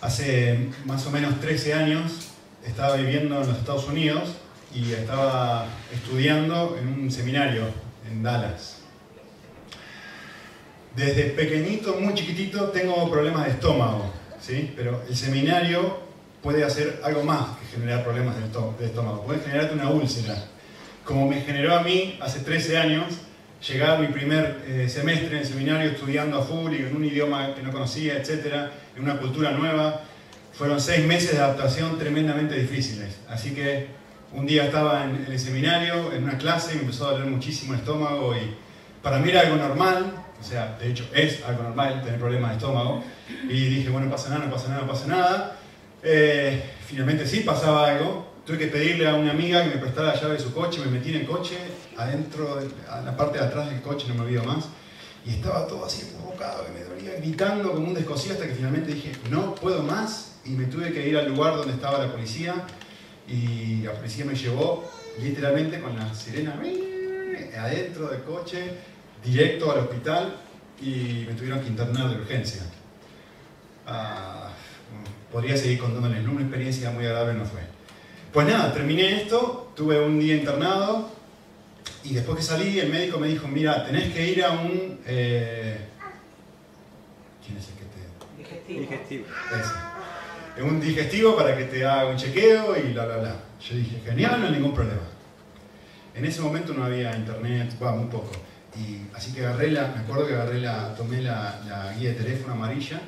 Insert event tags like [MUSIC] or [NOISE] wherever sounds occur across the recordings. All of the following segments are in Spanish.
Hace más o menos 13 años estaba viviendo en los Estados Unidos y estaba estudiando en un seminario en Dallas. Desde pequeñito, muy chiquitito, tengo problemas de estómago, ¿sí? pero el seminario puede hacer algo más que generar problemas de estómago, puede generarte una úlcera. Como me generó a mí hace 13 años, llegar mi primer eh, semestre en el seminario estudiando a full y en un idioma que no conocía, etcétera, en una cultura nueva. Fueron seis meses de adaptación tremendamente difíciles. Así que un día estaba en, el seminario, en una clase, y me empezó a doler muchísimo el estómago y para mí era algo normal, o sea, de hecho es algo normal tener problemas de estómago. Y dije, bueno, no pasa nada, no pasa nada, no pasa nada. Eh, finalmente sí pasaba algo, Tuve que pedirle a una amiga que me prestara la llave de su coche, me metí en el coche, adentro, en la parte de atrás del coche, no me olvido más, y estaba todo así provocado, que me dolía, gritando como un descosido hasta que finalmente dije, no puedo más, y me tuve que ir al lugar donde estaba la policía, y la policía me llevó literalmente con la sirena adentro del coche, directo al hospital, y me tuvieron que internar de urgencia. Ah, podría seguir contándoles, una experiencia muy agradable no fue. Pues nada, terminé esto, tuve un día internado y después que salí el médico me dijo, mira, tenés que ir a un... Eh, ¿Quién es el que te...? Digestivo. Digestivo. Ese. Un digestivo para que te haga un chequeo y bla, bla, bla. Yo dije, genial, no hay ningún problema. En ese momento no había internet, bueno, muy poco. Y así que agarré la, me acuerdo que agarré la, tomé la, la guía de teléfono amarilla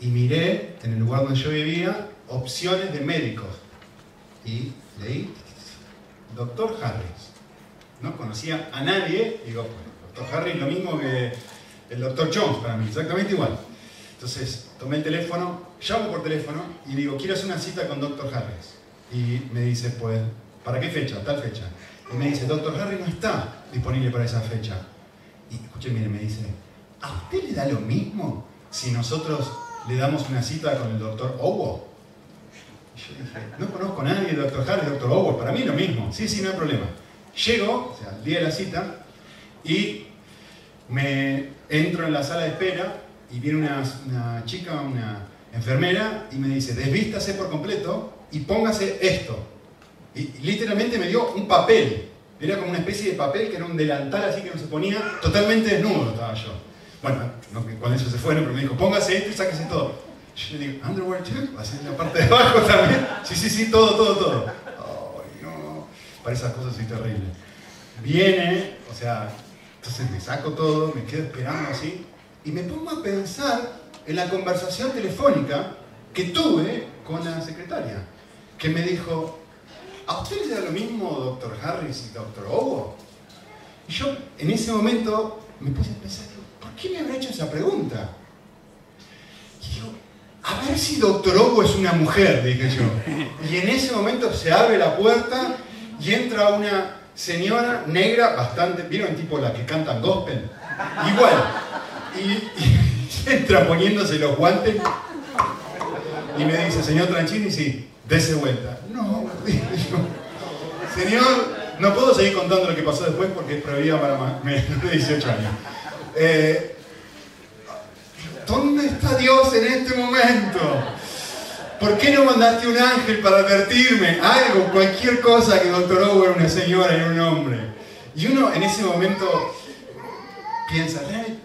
y miré en el lugar donde yo vivía opciones de médicos y leí Doctor Harris. No conocía a nadie, digo, Doctor Harris lo mismo que el Doctor Jones para mí, exactamente igual. Entonces tomé el teléfono, llamo por teléfono y digo, quiero hacer una cita con Doctor Harris. Y me dice, pues, ¿para qué fecha? Tal fecha. Y me dice, Doctor Harris no está disponible para esa fecha. Y escuché, mire, me dice, ¿a usted le da lo mismo si nosotros le damos una cita con el Doctor Owo? No conozco a nadie, doctor Harris, doctor Howard, para mí lo mismo. Sí, sí, no hay problema. Llego, o sea, el día de la cita, y me entro en la sala de espera y viene una, chica, una enfermera, y me dice, desvístase por completo y póngase esto. Y, literalmente me dio un papel. Era como una especie de papel que era un delantal así que no se ponía, totalmente desnudo estaba yo. Bueno, no, cuando eso se fueron, pero me dijo, póngase esto y sáquese todo. Yo digo, underwear too, así en la parte de abajo también. Sí, sí, sí, todo, todo, todo. Ay, no. Para esas cosas soy terrible. Viene, o sea, entonces me saco todo, me quedo esperando así, y me pongo a pensar en la conversación telefónica que tuve con la secretaria, que me dijo, ¿a usted le da lo mismo doctor Harris y doctor Owo? Y yo en ese momento me puse a pensar, ¿por qué me habrá hecho esa pregunta? Y yo, a ver si Doctor Hugo es una mujer, dije yo. Y en ese momento se abre la puerta y entra una señora negra, bastante, ¿vieron tipo la que cantan gospel? Igual. Y, [LAUGHS] entra poniéndose los guantes y me dice, señor Tranchini, sí, dese vuelta. No, [LAUGHS] dije yo. Señor, no puedo seguir contando lo que pasó después porque es prohibida para más de 18 años. Eh, ¿Dónde está Dios en este momento? ¿Por qué no mandaste un ángel para advertirme? Algo, cualquier cosa que Doctor Owen era una señora y un hombre. Y uno en ese momento piensa,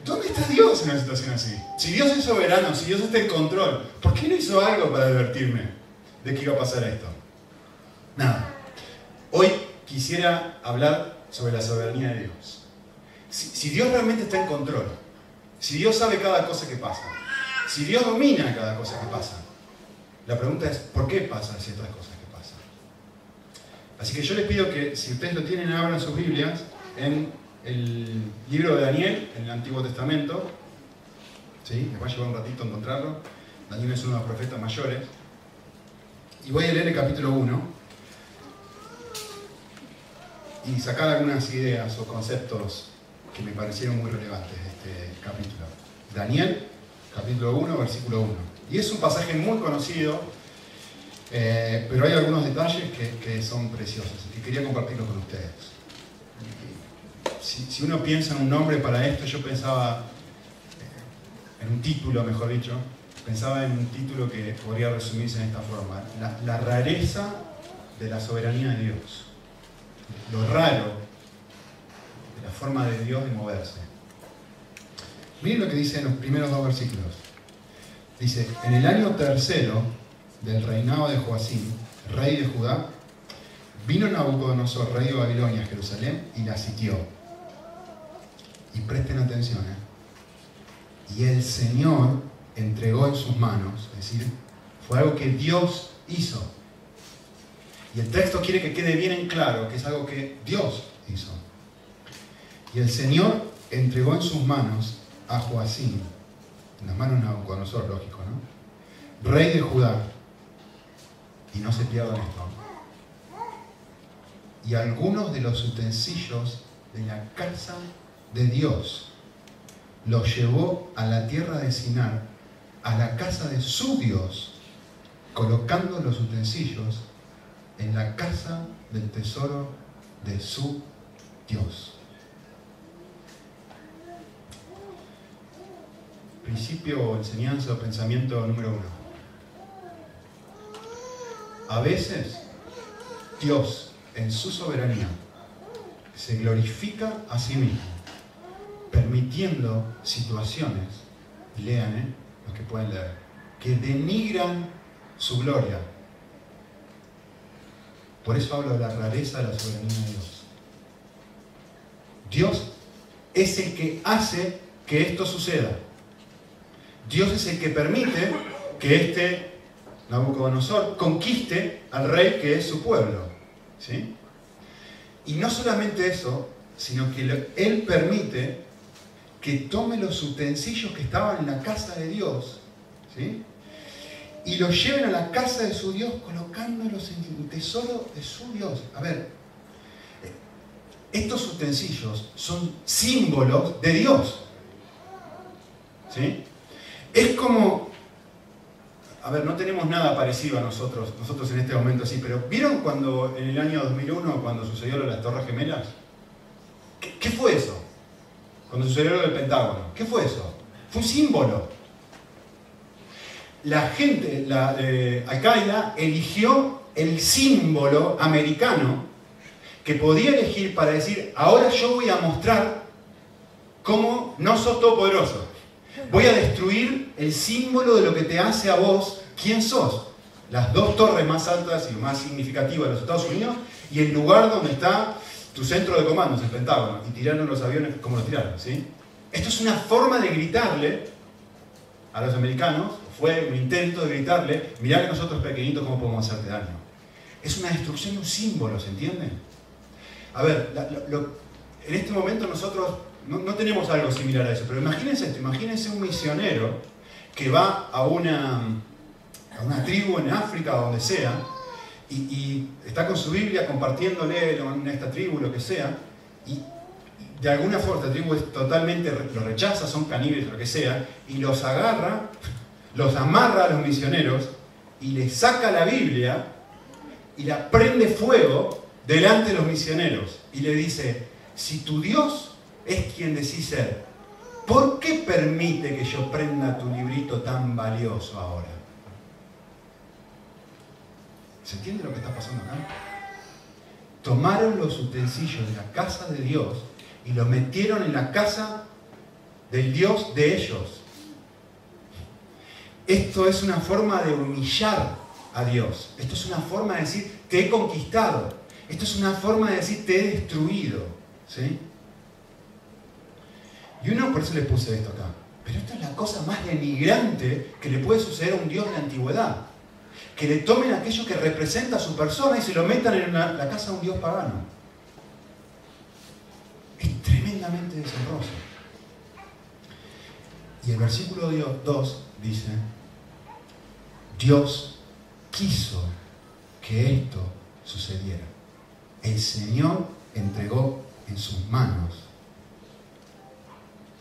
¿dónde está Dios en una situación así? Si Dios es soberano, si Dios está en control, ¿por qué no hizo algo para advertirme de que iba a pasar esto? Nada. Hoy quisiera hablar sobre la soberanía de Dios. si Dios realmente está en control, si Dios sabe cada cosa que pasa, si Dios domina cada cosa que pasa, la pregunta es, ¿por qué pasan ciertas cosas que pasan? Así que yo les pido que, si ustedes lo tienen, abran sus Biblias en el libro de Daniel, en el Antiguo Testamento. ¿Sí? Les va a llevar un ratito encontrarlo. Daniel es uno de los profetas mayores. Y voy a leer el capítulo 1 y sacar algunas ideas o conceptos que me parecieron muy relevantes de este capítulo. Daniel, capítulo 1, versículo 1. Y es un pasaje muy conocido, eh, pero hay algunos detalles que, son preciosos y que quería compartirlos con ustedes. Si, uno piensa en un nombre para esto, yo pensaba eh, en un título, mejor dicho, pensaba en un título que podría resumirse en esta forma, la, la rareza de la soberanía de Dios, lo raro la forma de Dios de moverse. Miren lo que dice en los primeros dos versículos. Dice, en el año tercero del reinado de Joacín, rey de Judá, vino Nabucodonosor, rey de Babilonia, a Jerusalén y la sitió. Y presten atención, ¿eh? Y el Señor entregó en sus manos, es decir, fue algo que Dios hizo. Y el texto quiere que quede bien en claro que es algo que Dios hizo. Y el Señor entregó en sus manos a Joacín, en las manos de Nabucodonosor, lógico, ¿no? Rey de Judá. Y no se pierdan esto. Y algunos de los utensilios de la casa de Dios los llevó a la tierra de Sinar, a la casa de su Dios, colocando los utensilios en la casa del tesoro de su Dios. Principio, enseñanza o pensamiento número uno. A veces Dios en su soberanía se glorifica a sí mismo, permitiendo situaciones, lean ¿eh? los que pueden leer, que denigran su gloria. Por eso hablo de la rareza de la soberanía de Dios. Dios es el que hace que esto suceda. Dios es el que permite que este Nabucodonosor conquiste al rey que es su pueblo. ¿sí? Y no solamente eso, sino que Él permite que tome los utensilios que estaban en la casa de Dios ¿sí? y los lleven a la casa de su Dios colocándolos en el tesoro de su Dios. A ver, estos utensilios son símbolos de Dios. ¿sí? Es como a ver, no tenemos nada parecido a nosotros, nosotros en este momento sí, pero ¿vieron cuando en el año 2001, cuando sucedió lo de las Torres Gemelas? ¿Qué, fue eso? Cuando sucedió lo del Pentágono. ¿Qué fue eso? Fue un símbolo. La gente, la eh, Al-Qaeda, eligió el símbolo americano que podía elegir para decir, ahora yo voy a mostrar cómo no sos todopoderoso. Voy a destruir el símbolo de lo que te hace a vos quién sos. Las dos torres más altas y más significativas de los Estados Unidos y el lugar donde está tu centro de comandos, el Pentágono, y tiraron los aviones como los tiraron. ¿sí? Esto es una forma de gritarle a los americanos, fue un intento de gritarle, mirá que nosotros pequeñitos cómo podemos hacerte daño. Es una destrucción de un símbolo, ¿se entiende? A ver, en este momento nosotros no, tenemos algo similar a eso, pero imagínense esto, imagínense un misionero que va a una, a una tribu en África o donde sea, y, está con su Biblia compartiéndole en esta tribu, lo que sea, y de alguna forma esta tribu es totalmente lo rechaza, son caníbales, lo que sea, y los agarra, los amarra a los misioneros y les saca la Biblia y la prende fuego delante de los misioneros y le dice, si tu Dios es quien decís ser. ¿Por qué permite que yo prenda tu librito tan valioso ahora? ¿Se entiende lo que está pasando acá? Tomaron los utensilios de la casa de Dios y los metieron en la casa del Dios de ellos. Esto es una forma de humillar a Dios. Esto es una forma de decir, te he conquistado. Esto es una forma de decir, te he destruido. ¿Sí? Y uno, por eso le puse esto acá. Pero esto es la cosa más denigrante que le puede suceder a un Dios de la antigüedad. Que le tomen aquello que representa a su persona y se lo metan en la casa de un Dios pagano. Es tremendamente deshonroso. Y el versículo 2 dice, Dios quiso que esto sucediera. El Señor entregó en sus manos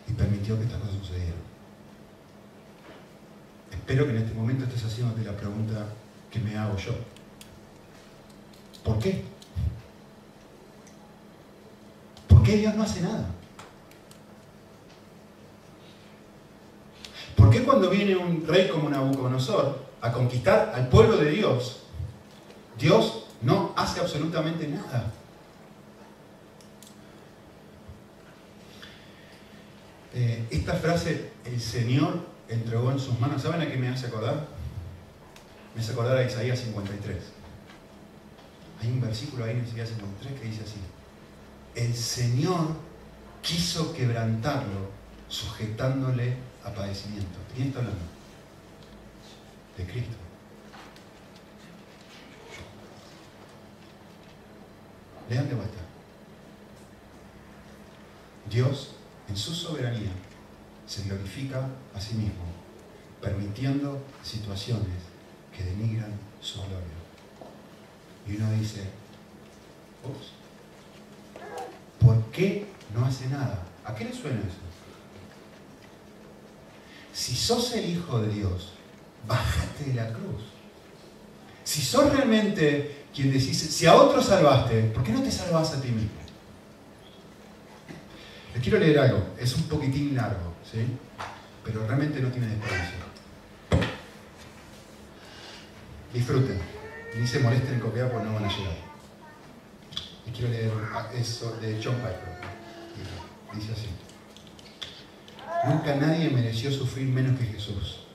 y permitió que estas cosas sucedieran. Espero que en este momento estés haciéndote la pregunta que me hago yo. ¿Por qué? ¿Por qué Dios no hace nada? ¿Por qué cuando viene un rey como Nabucodonosor a conquistar al pueblo de Dios, Dios no hace absolutamente nada. Eh, esta frase, el Señor entregó en sus manos, ¿saben a qué me hace acordar? Me hace acordar a Isaías 53. Hay un versículo ahí en Isaías 53 que dice así, el Señor quiso quebrantarlo sujetándole a padecimiento. ¿De quién está hablando? De Cristo. Lean de vuelta. Dios, en su soberanía, se glorifica a sí mismo, permitiendo situaciones que denigran su gloria. Y uno dice, ups, ¿por qué no hace nada? ¿A qué le suena eso? Si sos el Hijo de Dios, bájate de la cruz. Si sos realmente quien decís, si a otro salvaste, ¿por qué no te salvas a ti mismo? Les quiero leer algo, es un poquitín largo, ¿sí? Pero realmente no tiene desperdicio. Disfruten, ni se molesten en copiar porque no van a llegar. Y quiero leer eso de John Piper. Dice así. Nunca nadie mereció sufrir menos que Jesús.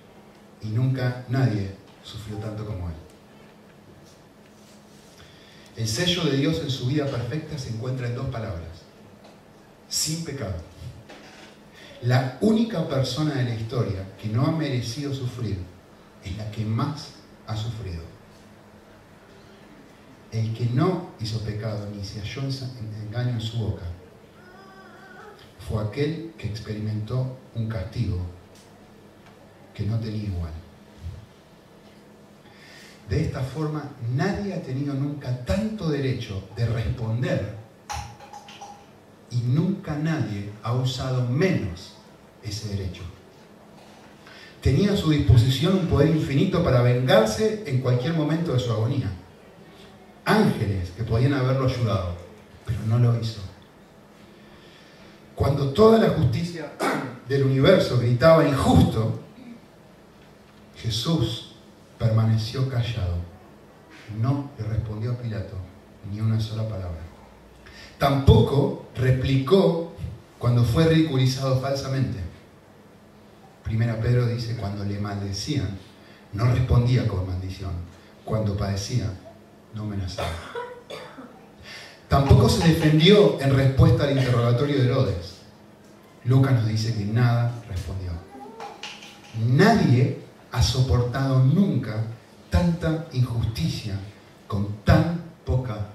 Y nunca nadie sufrió tanto como Él. El sello de Dios en su vida perfecta se encuentra en dos palabras. Sin pecado. La única persona de la historia que no ha merecido sufrir es la que más ha sufrido. El que no hizo pecado ni se halló engaño en su boca fue aquel que experimentó un castigo que no tenía igual. De esta forma, nadie ha tenido nunca tanto derecho de responder y nunca nadie ha usado menos ese derecho. Tenía a su disposición un poder infinito para vengarse en cualquier momento de su agonía. Ángeles que podían haberlo ayudado, pero no lo hizo. Cuando toda la justicia [CLEARS THROAT] del universo gritaba injusto, Jesús permaneció callado. No le respondió a Pilato ni una sola palabra. Tampoco replicó cuando fue ridiculizado falsamente. Primera Pedro dice, cuando le maldecían, no respondía con maldición. Cuando padecía, no amenazaba. Tampoco se defendió en respuesta al interrogatorio de Herodes. Lucas nos dice que nada respondió. Nadie ha soportado nunca tanta injusticia con tan poca.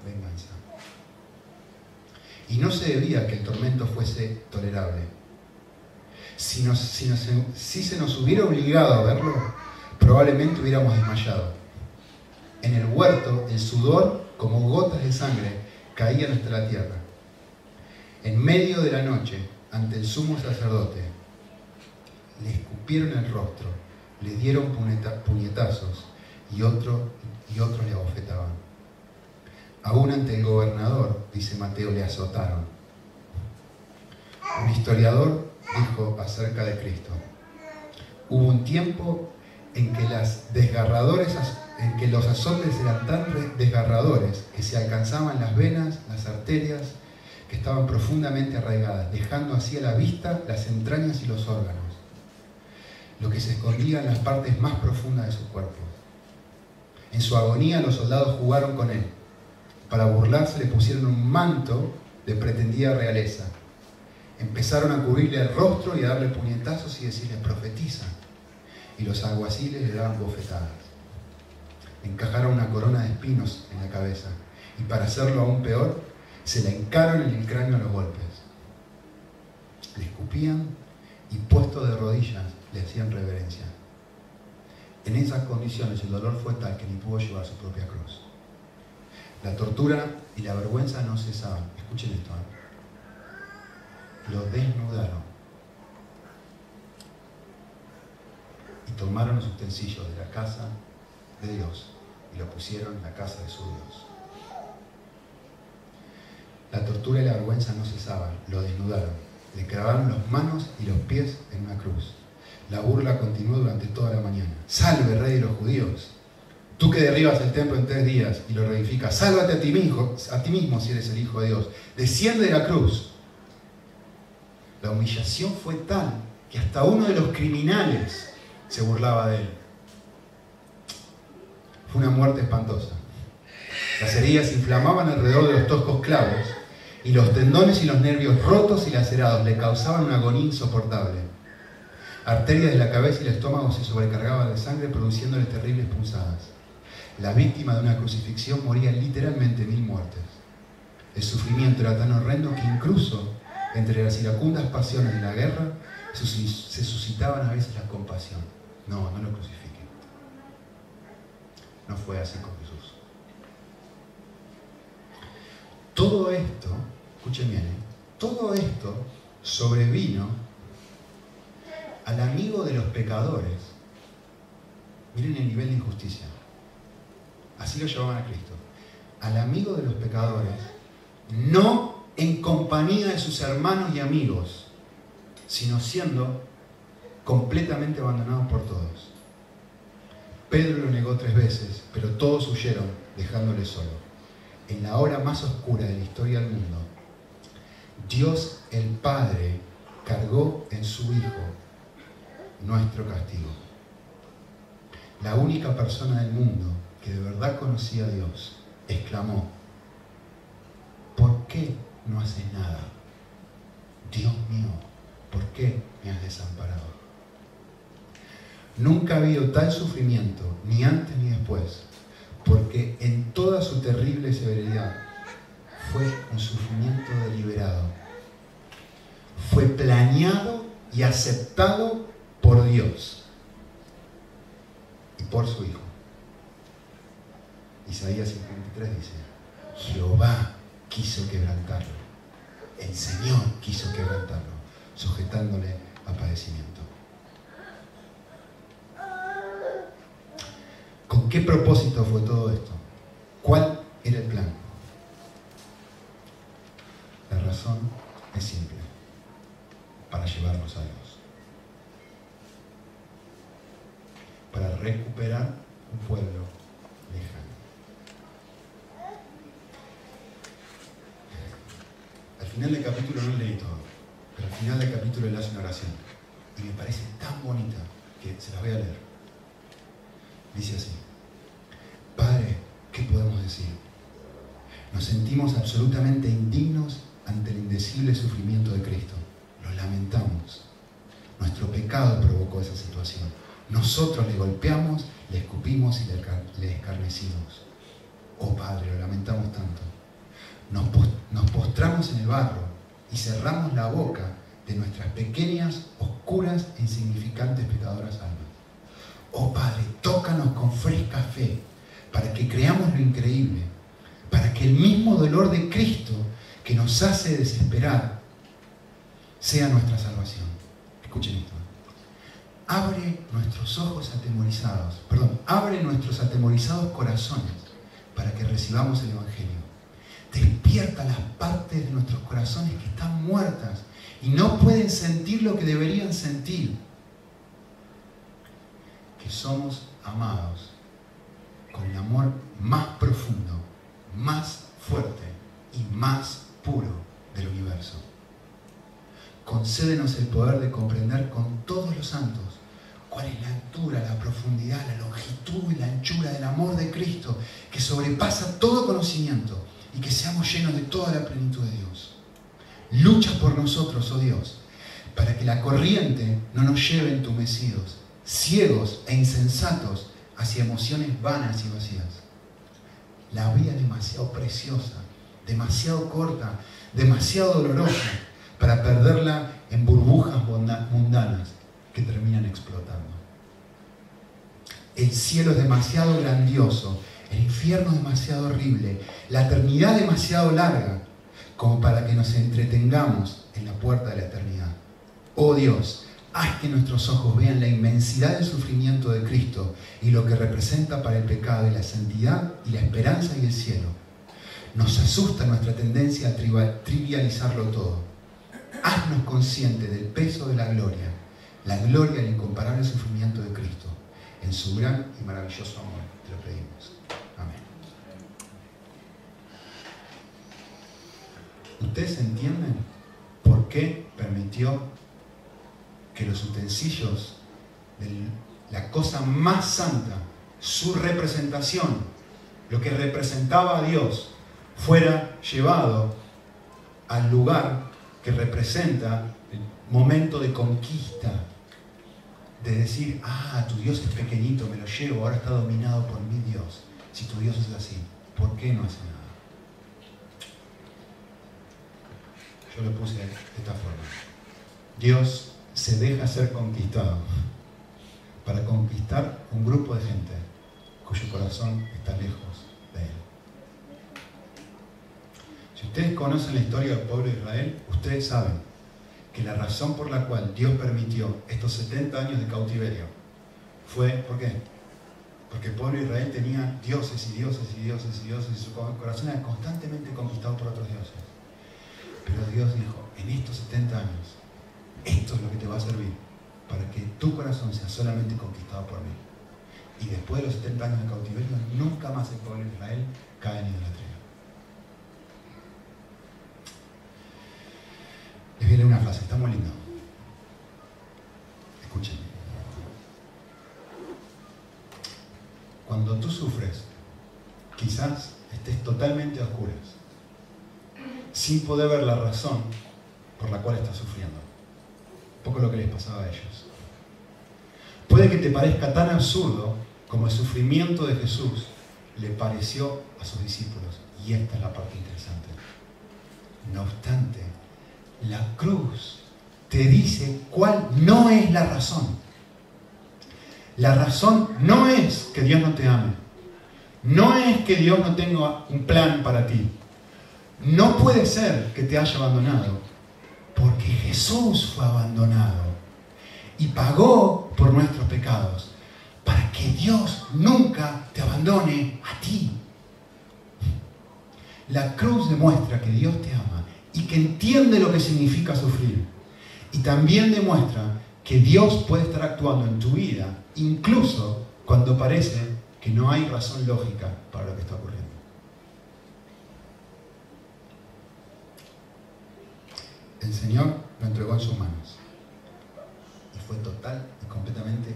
Y no se debía que el tormento fuese tolerable. Si, si se nos hubiera obligado a verlo, probablemente hubiéramos desmayado. En el huerto, el sudor, como gotas de sangre, caía nuestra tierra. En medio de la noche, ante el sumo sacerdote, le escupieron el rostro, le dieron puñetazos y, otro, y otros le abofetaban. Aún ante el gobernador, dice Mateo, le azotaron. Un historiador dijo acerca de Cristo, hubo un tiempo en que los azotes eran tan desgarradores que se alcanzaban las venas, las arterias, que estaban profundamente arraigadas, dejando así a la vista las entrañas y los órganos, lo que se escondía en las partes más profundas de su cuerpo. En su agonía los soldados jugaron con él. Para burlarse le pusieron un manto de pretendida realeza. Empezaron a cubrirle el rostro y a darle puñetazos y decirle, profetiza. Y los alguaciles le daban bofetadas encajaron una corona de espinos en la cabeza y para hacerlo aún peor, se la encaron en el cráneo a los golpes. Le escupían y puesto de rodillas le hacían reverencia. En esas condiciones el dolor fue tal que ni pudo llevar su propia cruz. La tortura y la vergüenza no cesaban. Escuchen esto. ¿eh? Lo desnudaron. Y tomaron los utensilios de la casa de Dios y lo pusieron en la casa de su Dios. La tortura y la vergüenza no cesaban, lo desnudaron, le clavaron las manos y los pies en una cruz. La burla continuó durante toda la mañana. Salve, rey de los judíos. Tú que derribas el templo en tres días y lo reedificas, sálvate a ti mismo, a ti mismo si eres el Hijo de Dios. Desciende de la cruz. La humillación fue tal que hasta uno de los criminales se burlaba de él. Fue una muerte espantosa. Las heridas inflamaban alrededor de los toscos clavos y los tendones y los nervios rotos y lacerados le causaban una agonía insoportable. Arterias de la cabeza y el estómago se sobrecargaban de sangre produciéndole terribles punzadas. La víctima de una crucifixión moría literalmente mil muertes. El sufrimiento era tan horrendo que incluso entre las iracundas pasiones de la guerra se suscitaban a veces la compasión. No, no lo crucifiquen. No fue así con Jesús. Todo esto, escuchen bien, ¿eh? todo esto sobrevino al amigo de los pecadores. Miren el nivel de injusticia. Así lo llamaban a Cristo. Al amigo de los pecadores, no en compañía de sus hermanos y amigos, sino siendo completamente abandonado por todos. Pedro lo negó tres veces, pero todos huyeron, dejándole solo. En la hora más oscura de la historia del mundo, Dios el Padre cargó en su Hijo nuestro castigo. La única persona del mundo que de verdad conocía a Dios exclamó, ¿por qué no haces nada? Dios mío, ¿por qué me has desamparado? Nunca ha habido tal sufrimiento, ni antes ni después, porque en toda su terrible severidad fue un sufrimiento deliberado. Fue planeado y aceptado por Dios y por su Hijo. Isaías 53 dice, Jehová quiso quebrantarlo, el Señor quiso quebrantarlo, sujetándole a padecimiento. ¿Con qué propósito fue todo esto? ¿Cuál era el plan? La razón es simple, para llevarnos a Dios. Para recuperar un pueblo final del capítulo no leí todo, pero al final del capítulo le hace una oración. Y me parece tan bonita que se las voy a leer. Dice así, Padre, ¿qué podemos decir? Nos sentimos absolutamente indignos ante el indecible sufrimiento de Cristo. Lo lamentamos. Nuestro pecado provocó esa situación. Nosotros le golpeamos, le escupimos y le escarnecimos. Oh Padre, lo lamentamos tanto. Nos, postramos en el barro y cerramos la boca de nuestras pequeñas, oscuras e insignificantes pecadoras almas. Oh Padre, tócanos con fresca fe para que creamos lo increíble, para que el mismo dolor de Cristo que nos hace desesperar sea nuestra salvación. Escuchen esto. Abre nuestros ojos atemorizados, perdón, abre nuestros atemorizados corazones para que recibamos el Evangelio. Despierta las partes de nuestros corazones que están muertas y no pueden sentir lo que deberían sentir somos amados con el amor más profundo, más fuerte y más puro del universo. Concédenos el poder de comprender con todos los santos cuál es la altura, la profundidad, la longitud y la anchura del amor de Cristo que sobrepasa todo conocimiento y que seamos llenos de toda la plenitud de Dios. Lucha por nosotros, oh Dios, para que la corriente no nos lleve entumecidos ciegos e insensatos hacia emociones vanas y vacías. La vida es demasiado preciosa, demasiado corta, demasiado dolorosa para perderla en burbujas mundanas que terminan explotando. El cielo es demasiado grandioso, el infierno demasiado horrible, la eternidad demasiado larga como para que nos entretengamos en la puerta de la eternidad. Oh Dios, Haz que nuestros ojos vean la inmensidad del sufrimiento de Cristo y lo que representa para el pecado y la santidad y la esperanza y el cielo. Nos asusta nuestra tendencia a trivializarlo todo. Haznos conscientes del peso de la gloria, la gloria y el incomparable sufrimiento de Cristo en su gran y maravilloso amor. Te lo pedimos. Amén. ¿Ustedes entienden por qué permitió que los utensilios de la cosa más santa, su representación, lo que representaba a Dios, fuera llevado al lugar que representa el momento de conquista, de decir, ah, tu Dios es pequeñito, me lo llevo, ahora está dominado por mi Dios. Si tu Dios es así, ¿por qué no hace nada? Yo lo puse de esta forma. Dios se deja ser conquistado para conquistar un grupo de gente cuyo corazón está lejos de Él. Si ustedes conocen la historia del pueblo de Israel, ustedes saben que la razón por la cual Dios permitió estos 70 años de cautiverio fue, ¿por qué? Porque el pueblo de Israel tenía dioses y dioses y dioses y dioses y su corazón era constantemente conquistado por otros dioses. Pero Dios dijo, en estos 70 años, esto es lo que te va a servir para que tu corazón sea solamente conquistado por mí. Y después de los 70 años de cautiverio, nunca más el pueblo de Israel cae en idolatría. Les viene una frase, está muy lindo. Escuchen. Cuando tú sufres, quizás estés totalmente a oscuras, sin poder ver la razón por la cual estás sufriendo. Poco lo que les pasaba a ellos. Puede que te parezca tan absurdo como el sufrimiento de Jesús le pareció a sus discípulos. Y esta es la parte interesante. No obstante, la cruz te dice cuál no es la razón. La razón no es que Dios no te ame. No es que Dios no tenga un plan para ti. No puede ser que te haya abandonado. Porque Jesús fue abandonado y pagó por nuestros pecados. Para que Dios nunca te abandone a ti. La cruz demuestra que Dios te ama y que entiende lo que significa sufrir. Y también demuestra que Dios puede estar actuando en tu vida, incluso cuando parece que no hay razón lógica para lo que está ocurriendo. El Señor lo entregó en sus manos y fue total y completamente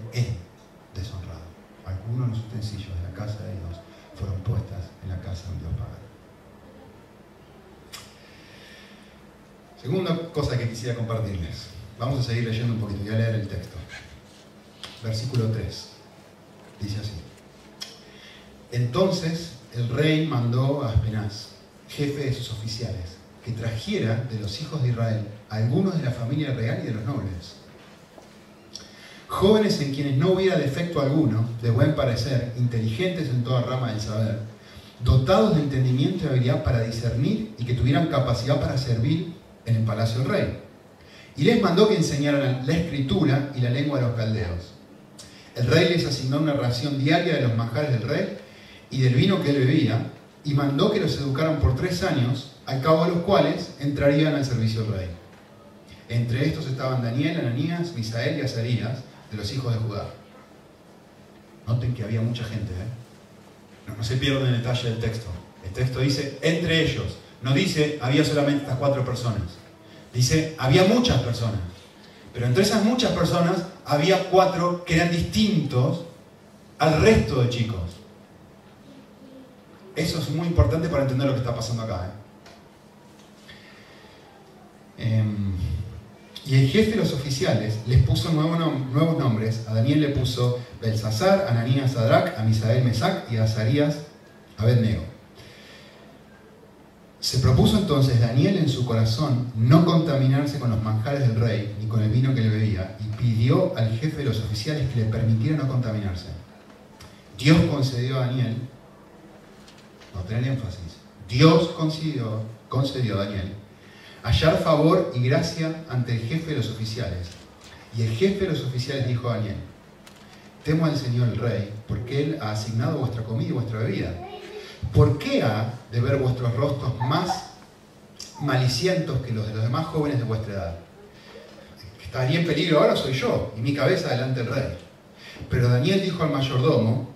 deshonrado. Algunos de los utensilios de la casa de Dios fueron puestas en la casa de un Dios pagano. Segunda cosa que quisiera compartirles. Vamos a seguir leyendo un poquito, voy a leer el texto. Versículo 3. Dice así. Entonces el rey mandó a Aspenaz, jefe de sus oficiales, que trajera de los hijos de Israel algunos de la familia real y de los nobles. Jóvenes en quienes no hubiera defecto alguno, de buen parecer, inteligentes en toda rama del saber, dotados de entendimiento y habilidad para discernir y que tuvieran capacidad para servir en el palacio del rey. Y les mandó que enseñaran la escritura y la lengua de los caldeos. El rey les asignó una ración diaria de los manjares del rey y del vino que él bebía, y mandó que los educaran por tres años, al cabo de los cuales entrarían al servicio del rey. Entre estos estaban Daniel, Ananías, Misael y Azarías, de los hijos de Judá. Noten que había mucha gente, ¿eh? no, se pierdan el detalle del texto. El texto dice, entre ellos, no dice, había solamente estas cuatro personas. Dice, había muchas personas. Pero entre esas muchas personas había cuatro que eran distintos al resto de chicos. Eso es muy importante para entender lo que está pasando acá. ¿eh? Em, y el jefe de los oficiales les puso nuevos, nombres. A Daniel le puso Belsasar, Ananías Sadrach, a Misael Mesac y a Azarías Abednego. Se propuso entonces Daniel en su corazón no contaminarse con los manjares del rey ni con el vino que le bebía y pidió al jefe de los oficiales que le permitiera no contaminarse. Dios concedió a Daniel, no tener énfasis, Dios concedió, concedió a Daniel hallar favor y gracia ante el jefe de los oficiales. Y el jefe de los oficiales dijo a Daniel, temo al Señor el rey, porque él ha asignado vuestra comida y vuestra bebida. ¿Por qué ha de ver vuestros rostros más malicientos que los de los demás jóvenes de vuestra edad? estaría en peligro ahora soy yo y mi cabeza delante del rey. Pero Daniel dijo al mayordomo,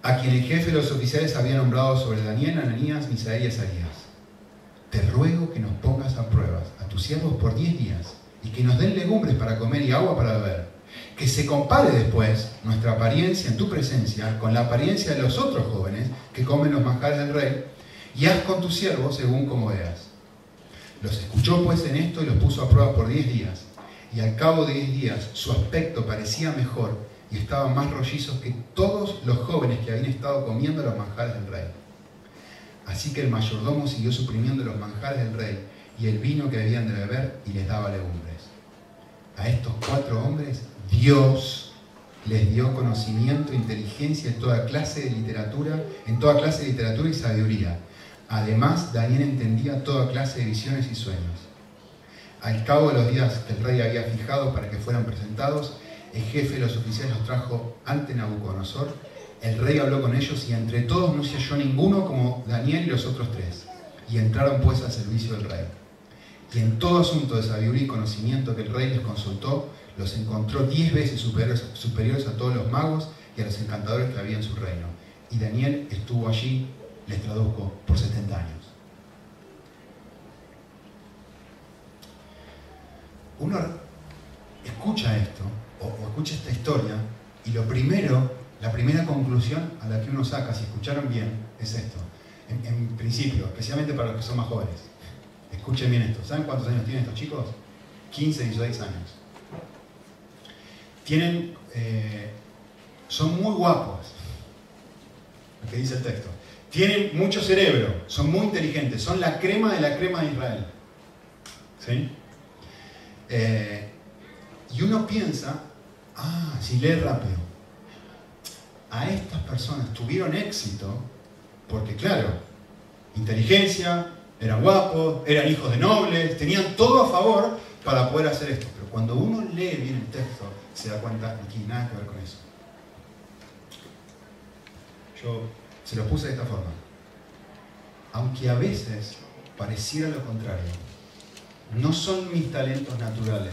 a quien el jefe de los oficiales había nombrado sobre Daniel, Ananías, Misael y Azarías, te ruego que nos pongas a pruebas a tus siervos por diez días y que nos den legumbres para comer y agua para beber. Que se compare después nuestra apariencia en tu presencia con la apariencia de los otros jóvenes que comen los manjares del rey y haz con tus siervos según como veas. Los escuchó pues en esto y los puso a prueba por diez días. Y al cabo de diez días su aspecto parecía mejor y estaban más rollizos que todos los jóvenes que habían estado comiendo los manjares del rey. Así que el mayordomo siguió suprimiendo los manjares del rey y el vino que debían de beber y les daba legumbres. A estos cuatro hombres Dios les dio conocimiento, inteligencia en toda clase de literatura, en toda clase de literatura y sabiduría. Además, Daniel entendía toda clase de visiones y sueños. Al cabo de los días que el rey había fijado para que fueran presentados, el jefe de los oficiales los trajo ante Nabucodonosor. El rey habló con ellos y entre todos no se halló ninguno como Daniel y los otros tres. Y entraron pues al servicio del rey. Y en todo asunto de sabiduría y conocimiento que el rey les consultó, los encontró diez veces superiores, a todos los magos y a los encantadores que había en su reino. Y Daniel estuvo allí, les traduzco, por 70 años. Uno escucha esto o, escucha esta historia y lo primero, la primera conclusión a la que uno saca, si escucharon bien, es esto. En, principio, especialmente para los que son más jóvenes. Escuchen bien esto. ¿Saben cuántos años tienen estos chicos? 15, 16 años. Tienen, eh, son muy guapos, lo que dice el texto. Tienen mucho cerebro, son muy inteligentes, son la crema de la crema de Israel. ¿Sí? Eh, y uno piensa Ah, si lee rápido. A estas personas tuvieron éxito porque, claro, inteligencia, eran guapos, eran hijos de nobles, tenían todo a favor para poder hacer esto. Pero cuando uno lee bien el texto, se da cuenta que aquí nada que ver con eso. Yo se lo puse de esta forma. Aunque a veces pareciera lo contrario, no son mis talentos naturales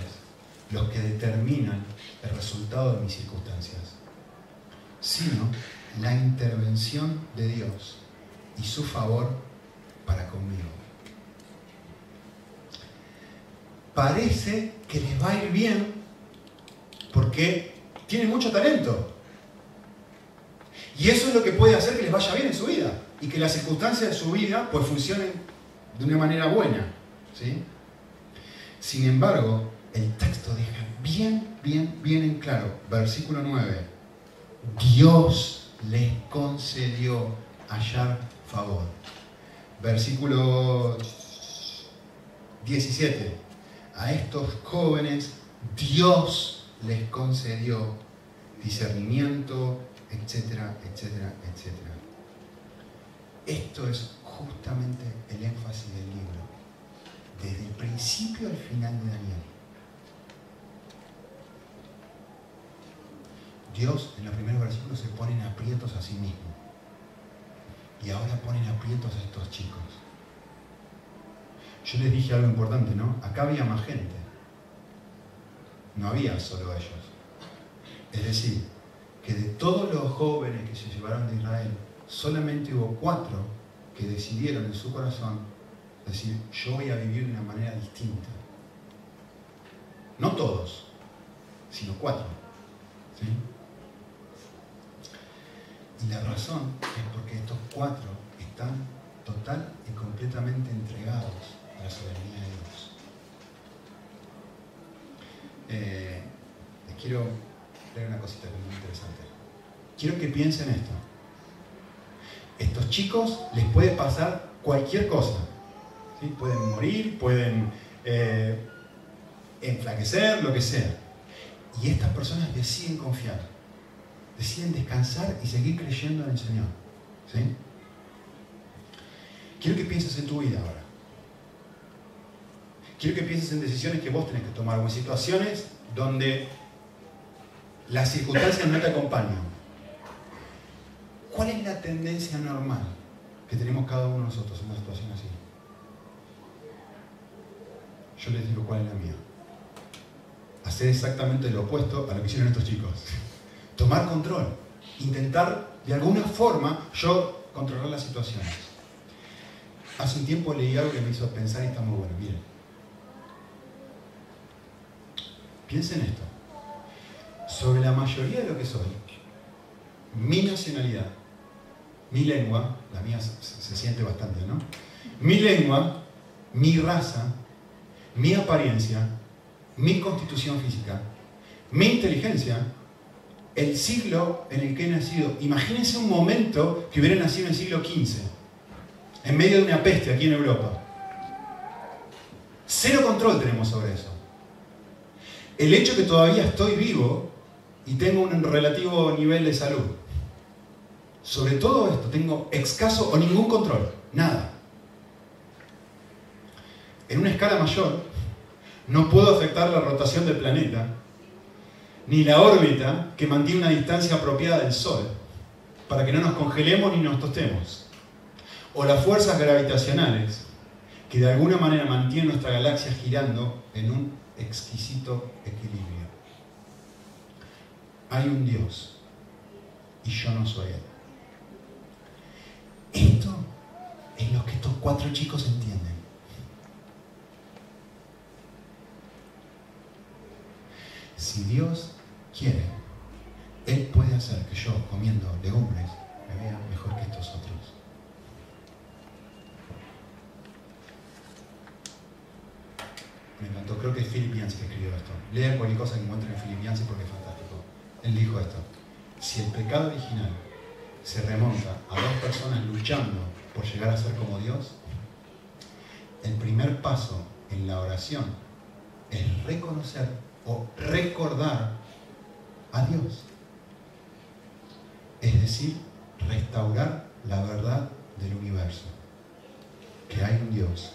los que determinan el resultado de mis circunstancias, sino la intervención de Dios y su favor para conmigo. Parece que les va a ir bien porque tienen mucho talento. Y eso es lo que puede hacer que les vaya bien en su vida y que las circunstancias de su vida pues funcionen de una manera buena. ¿sí? Sin embargo, el texto deja bien, bien, bien en claro, versículo 9, Dios les concedió hallar favor. Versículo 17, a estos jóvenes Dios les concedió discernimiento, etcétera, etcétera, etcétera. Esto es justamente el énfasis del libro, desde el principio al final de Daniel. Dios en los primeros versículos se pone en aprietos a sí mismo. Y ahora ponen aprietos a estos chicos. Yo les dije algo importante, ¿no? Acá había más gente. No había solo ellos. Es decir, que de todos los jóvenes que se llevaron de Israel, solamente hubo cuatro que decidieron en su corazón decir, yo voy a vivir de una manera distinta. No todos, sino cuatro. ¿sí? Y la razón es porque estos cuatro están total y completamente entregados a la soberanía de Dios. Eh, les quiero leer una cosita muy interesante. Quiero que piensen esto. Estos chicos les puede pasar cualquier cosa. Pueden morir, pueden eh, enflaquecer, lo que sea. Y estas personas deciden confiar deciden descansar y seguir creyendo en el Señor. ¿sí? Quiero que pienses en tu vida ahora. Quiero que pienses en decisiones que vos tenés que tomar o en situaciones donde las circunstancias no te acompañan. ¿Cuál es la tendencia normal que tenemos cada uno de nosotros en una situación así? Yo les digo cuál es la mía. hacer exactamente lo opuesto a lo que hicieron estos chicos. Tomar control, intentar de alguna forma yo controlar las situaciones. Hace un tiempo leí algo que me hizo pensar y está muy bueno. Miren. Piensen esto. Sobre la mayoría de lo que soy, mi nacionalidad, mi lengua, la mía se, se siente bastante, ¿no? Mi lengua, mi raza, mi apariencia, mi constitución física, mi inteligencia, el siglo en el que he nacido. Imagínense un momento que hubiera nacido en el siglo XV, en medio de una peste aquí en Europa. Cero control tenemos sobre eso. El hecho que todavía estoy vivo y tengo un relativo nivel de salud. Sobre todo esto tengo escaso o ningún control, nada. En una escala mayor, no puedo afectar la rotación del planeta, ni la órbita que mantiene una distancia apropiada del Sol, para que no nos congelemos ni nos tostemos, o las fuerzas gravitacionales que de alguna manera mantienen nuestra galaxia girando en un exquisito equilibrio. Hay un Dios y yo no soy Él. Esto es lo que estos cuatro chicos entienden. Si Dios quiere, Él puede hacer que yo, comiendo legumbres, me vea mejor que estos otros. Me encantó, creo que es Philip Yancey que escribió esto. Lean cualquier cosa que encuentren en Philip Yancey porque es fantástico. Él dijo esto. Si el pecado original se remonta a dos personas luchando por llegar a ser como Dios, el primer paso en la oración es reconocer o recordar a Dios. Es decir, restaurar la verdad del universo. Que hay un Dios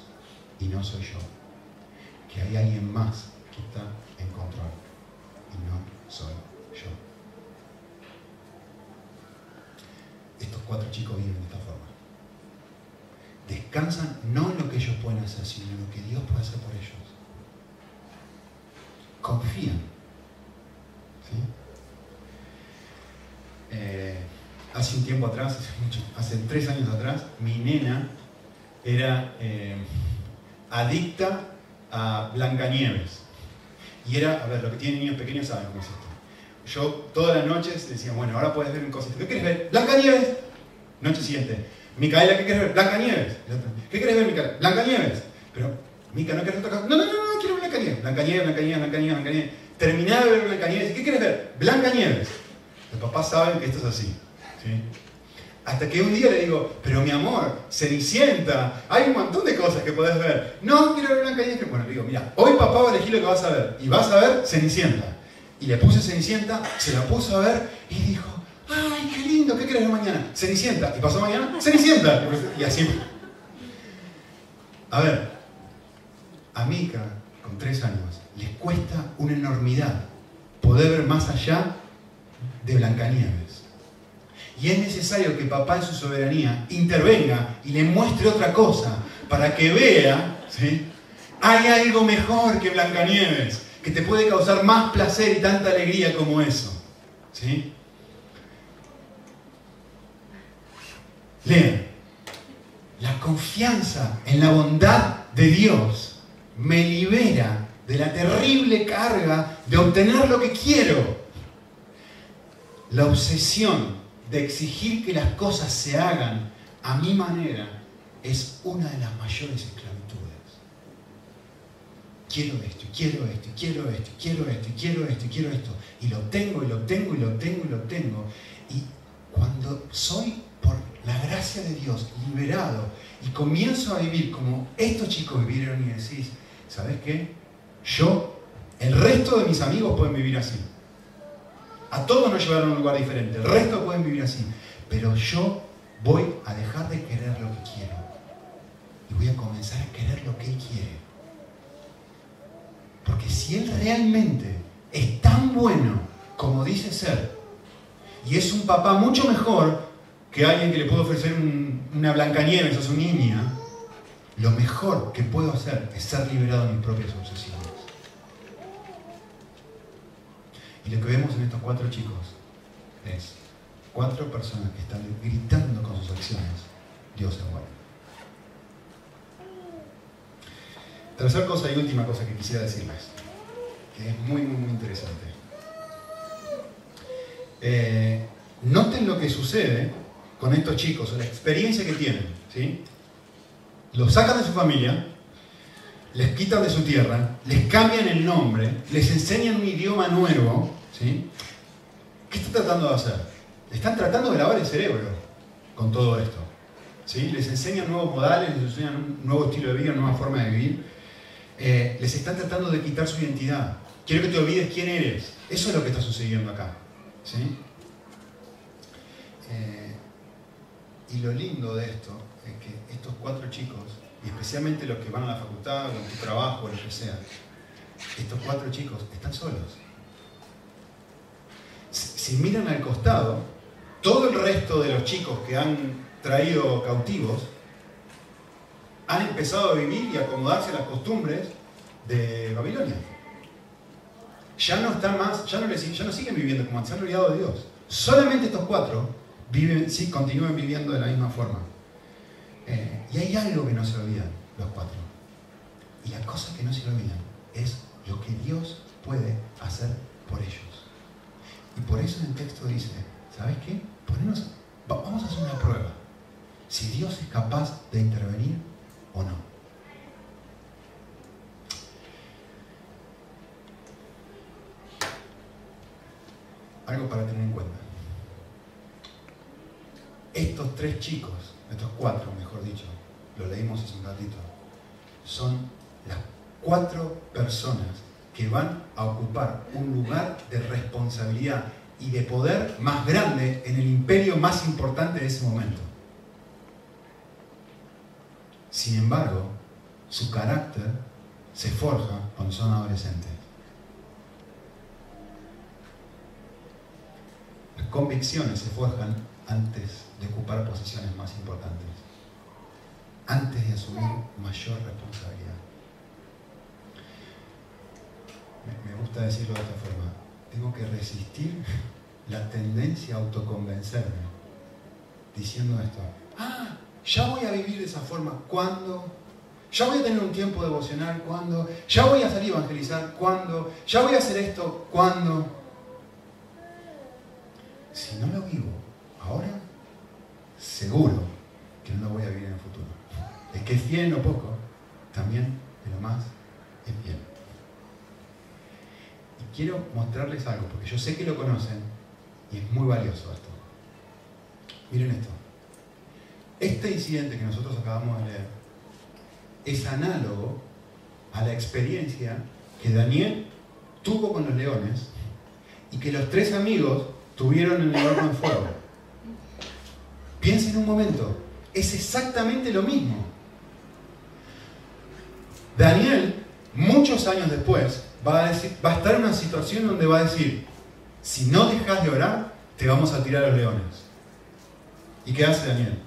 y no soy yo. Que hay alguien más que está en control y no soy yo. Estos cuatro chicos viven de esta forma. Descansan no en lo que ellos pueden hacer, sino en lo que Dios puede hacer por ellos. Confían. ¿Sí? Eh, hace un tiempo atrás, hace, mucho, hace, tres años atrás, mi nena era eh, adicta a Blancanieves. Y era, a ver, lo que tienen niños pequeños saben cómo es esto. Yo todas las noches decía, bueno, ahora puedes ver un cosito. ¿Qué quieres ver? Blancanieves. Noche siguiente. Micaela, ¿qué quieres ver? Blancanieves. ¿Qué quieres ver, Micaela? Blancanieves. Pero, Mica, ¿no quieres otra cosa? No, no, no, no, quiero Blancanieves. Blancanieves, Blancanieves, Blancanieves, Blancanieves. Terminaba de ver Blancanieves. ¿Qué quieres ver? Blancanieves. Los papás saben que esto es así. Hasta que un día le digo, pero mi amor, Cenicienta, hay un montón de cosas que podés ver. No, quiero ver Blancanieves. Bueno, le digo, mira, hoy papá va a elegir lo que vas a ver. Y vas a ver Cenicienta. Y le puse Cenicienta, se la puso a ver y dijo, ¡ay, qué lindo! ¿Qué querés ver mañana? Cenicienta. ¿Y pasó mañana? ¡Cenicienta! Y así. A ver, a Mica, con tres años, les cuesta una enormidad poder ver más allá de Blancanieves. Y es necesario que papá en su soberanía intervenga y le muestre otra cosa para que vea, ¿sí? Hay algo mejor que Blancanieves, que te puede causar más placer y tanta alegría como eso. ¿Sí? Lean. La confianza en la bondad de Dios me libera de la terrible carga de obtener lo que quiero. La obsesión de exigir que las cosas se hagan a mi manera es una de las mayores esclavitudes. Quiero esto, quiero esto, quiero esto, quiero esto, quiero esto, quiero esto. Y lo tengo, y lo tengo, y lo tengo, y lo tengo. Y cuando soy, por la gracia de Dios, liberado, y comienzo a vivir como estos chicos vivieron y decís, ¿sabes qué? Yo, el resto de mis amigos pueden vivir así. A todos nos llevaron a un lugar diferente, el resto pueden vivir así. Pero yo voy a dejar de querer lo que quiero. Y voy a comenzar a querer lo que Él quiere. Porque si Él realmente es tan bueno como dice ser, y es un papá mucho mejor que alguien que le puede ofrecer un, una Blancanieves a su niña, lo mejor que puedo hacer es ser liberado de mis propias obsesiones. Y lo que vemos en estos cuatro chicos es cuatro personas que están gritando con sus acciones, Dios es bueno. Tercer cosa y última cosa que quisiera decirles, que es muy, muy, muy interesante. Eh, noten lo que sucede con estos chicos, la experiencia que tienen. ¿sí? Los sacan de su familia, les quitan de su tierra, les cambian el nombre, les enseñan un idioma nuevo. ¿Sí? ¿Qué está tratando de hacer? Están tratando de lavar el cerebro con todo esto. ¿sí? Les enseñan nuevos modales, les enseñan un nuevo estilo de vida, una nueva forma de vivir. Eh, les están tratando de quitar su identidad. Quiero que te olvides quién eres. Eso es lo que está sucediendo acá. ¿sí? Eh, y lo lindo de esto es que estos cuatro chicos, y especialmente los que van a la facultad tu trabajo o lo que sea, estos cuatro chicos están solos. Si miran al costado, todo el resto de los chicos que han traído cautivos han empezado a vivir y acomodarse a las costumbres de Babilonia. Ya no están más, ya no, les, siguen viviendo como antes, se han olvidado de Dios. Solamente estos cuatro viven, sí, continúan viviendo de la misma forma. Eh, y hay algo que no se olvidan los cuatro. Y la cosa que no se olvidan es lo que Dios puede hacer por ellos. Por eso el texto dice, ¿sabes qué? vamos a hacer una prueba. Si Dios es capaz de intervenir o no. Algo para tener en cuenta. Estos tres chicos, estos cuatro, mejor dicho, lo leímos hace un ratito, son las cuatro personas que van a ocupar un lugar de responsabilidad y de poder más grande en el imperio más importante de ese momento. Sin embargo, su carácter se forja cuando son adolescentes. Las convicciones se forjan antes de ocupar posiciones más importantes, antes de asumir mayor responsabilidad. Me gusta decirlo de esta forma tengo que resistir la tendencia a autoconvencerme diciendo esto. Ah, ya voy a vivir de esa forma. ¿Cuándo? Ya voy a tener un tiempo devocional. ¿Cuándo? Ya voy a salir a evangelizar. ¿Cuándo? Ya voy a hacer esto. ¿Cuándo? Si no lo vivo ahora, seguro que no lo voy a vivir en el futuro. Es que es fiel o poco, también de lo más es fiel quiero mostrarles algo, porque yo sé que lo conocen y es muy valioso esto. Miren esto. Este incidente que nosotros acabamos de leer es análogo a la experiencia que Daniel tuvo con los leones y que los tres amigos tuvieron en el horno de fuego. Piensen un momento, es exactamente lo mismo. Daniel, muchos años después, va a, decir, va a estar en una situación donde va a decir, si no dejas de orar, te vamos a tirar a los leones. ¿Y qué hace Daniel?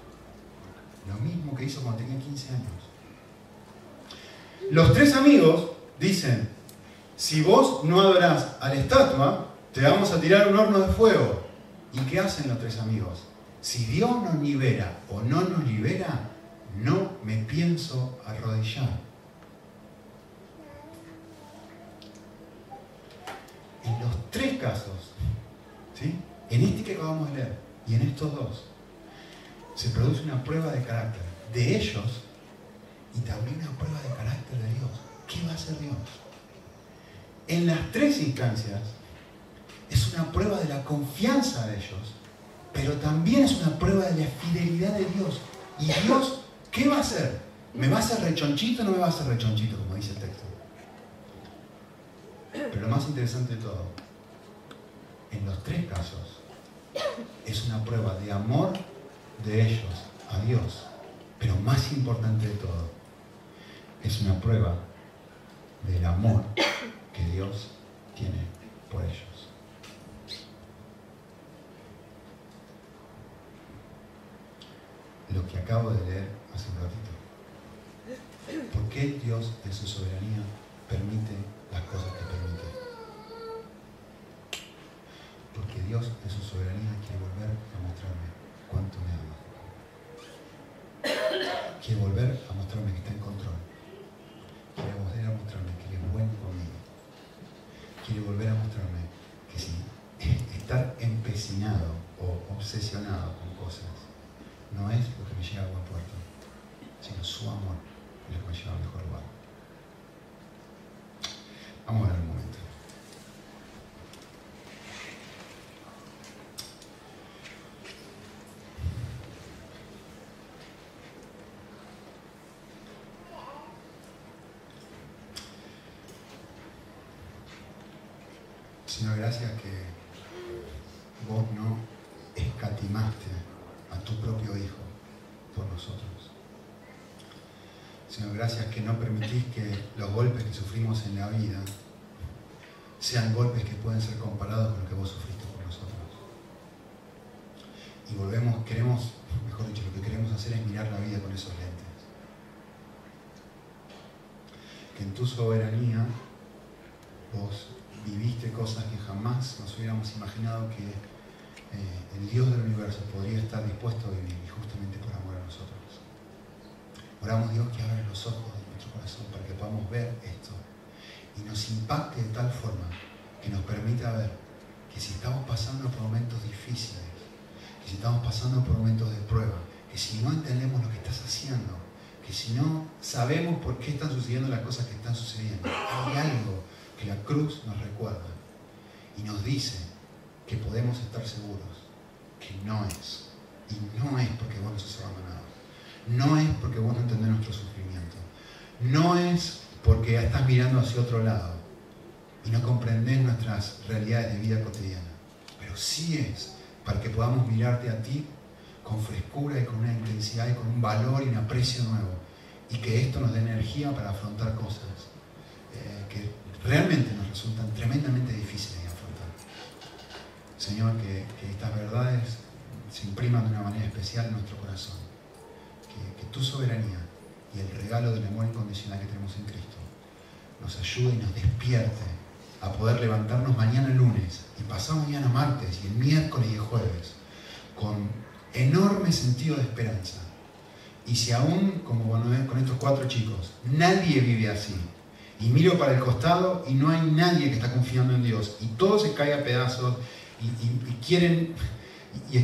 Lo mismo que hizo cuando tenía 15 años. Los tres amigos dicen, si vos no adorás a la estatua, te vamos a tirar un horno de fuego. ¿Y qué hacen los tres amigos? Si Dios nos libera o no nos libera, no me pienso arrodillar. En los tres casos, ¿sí? en este que acabamos de leer y en estos dos, se produce una prueba de carácter de ellos y también una prueba de carácter de Dios. ¿Qué va a hacer Dios? En las tres instancias es una prueba de la confianza de ellos, pero también es una prueba de la fidelidad de Dios. ¿Y Dios qué va a hacer? ¿Me va a hacer rechonchito o no me va a hacer rechonchito, como dice el texto? Pero lo más interesante de todo, en los tres casos, es una prueba de amor de ellos a Dios. Pero más importante de todo, es una prueba del amor que Dios tiene por ellos. Lo que acabo de leer hace un ratito. ¿Por qué Dios de su soberanía permite las cosas que permite. Dios en su soberanía quiere volver a mostrarme cuánto me ama. Quiere volver a mostrarme que está en control. Quiere volver a mostrarme que es bueno conmigo. Quiere volver a mostrarme que si estar empecinado o obsesionado con cosas no es lo que me lleva a buen puerto, sino su amor lo que me lleva al mejor lugar. Vamos a ver un momento. Señor, gracias que vos no escatimaste a tu propio Hijo por nosotros. Señor, gracias que no permitís que los golpes que sufrimos en la vida sean golpes que pueden ser comparados con lo que vos sufriste por nosotros. Y volvemos, queremos, mejor dicho, lo que queremos hacer es mirar la vida con esos lentes. Que en tu soberanía vos viviste cosas que jamás nos hubiéramos imaginado que eh, el Dios del universo podría estar dispuesto a vivir y justamente por amor a nosotros. Oramos Dios que abra los ojos de nuestro corazón para que podamos ver esto y nos impacte de tal forma que nos permita ver que si estamos pasando por momentos difíciles, que si estamos pasando por momentos de prueba, que si no entendemos lo que estás haciendo, que si no sabemos por qué están sucediendo las cosas que están sucediendo, hay algo que la cruz nos recuerda y nos dice que podemos estar seguros que no es. Y no es porque vos nos has abandonado. No es porque vos no entendés nuestro sufrimiento. No es porque estás mirando hacia otro lado y no comprendés nuestras realidades de vida cotidiana. Pero sí es para que podamos mirarte a ti con frescura y con una intensidad y con un valor y un aprecio nuevo. Y que esto nos dé energía para afrontar cosas eh, que realmente nos resultan tremendamente difíciles de afrontar. Señor, que, estas verdades se impriman de una manera especial en nuestro corazón. Que, que tu soberanía y el regalo del amor incondicional que tenemos en Cristo nos ayude y nos despierte a poder levantarnos mañana lunes y pasado mañana martes y el miércoles y el jueves con enorme sentido de esperanza. Y si aún, como con estos cuatro chicos, nadie vive así, y miro para el costado y no hay nadie que está confiando en Dios, y todo se cae a pedazos, y, quieren, y,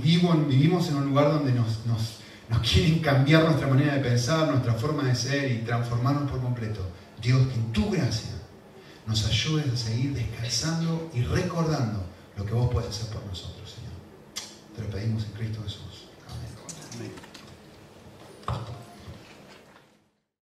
vivimos en un lugar donde nos, nos quieren cambiar nuestra manera de pensar, nuestra forma de ser y transformarnos por completo. Dios, que en tu gracia nos ayudes a seguir descansando y recordando lo que vos puedes hacer por nosotros, Señor. Te lo pedimos en Cristo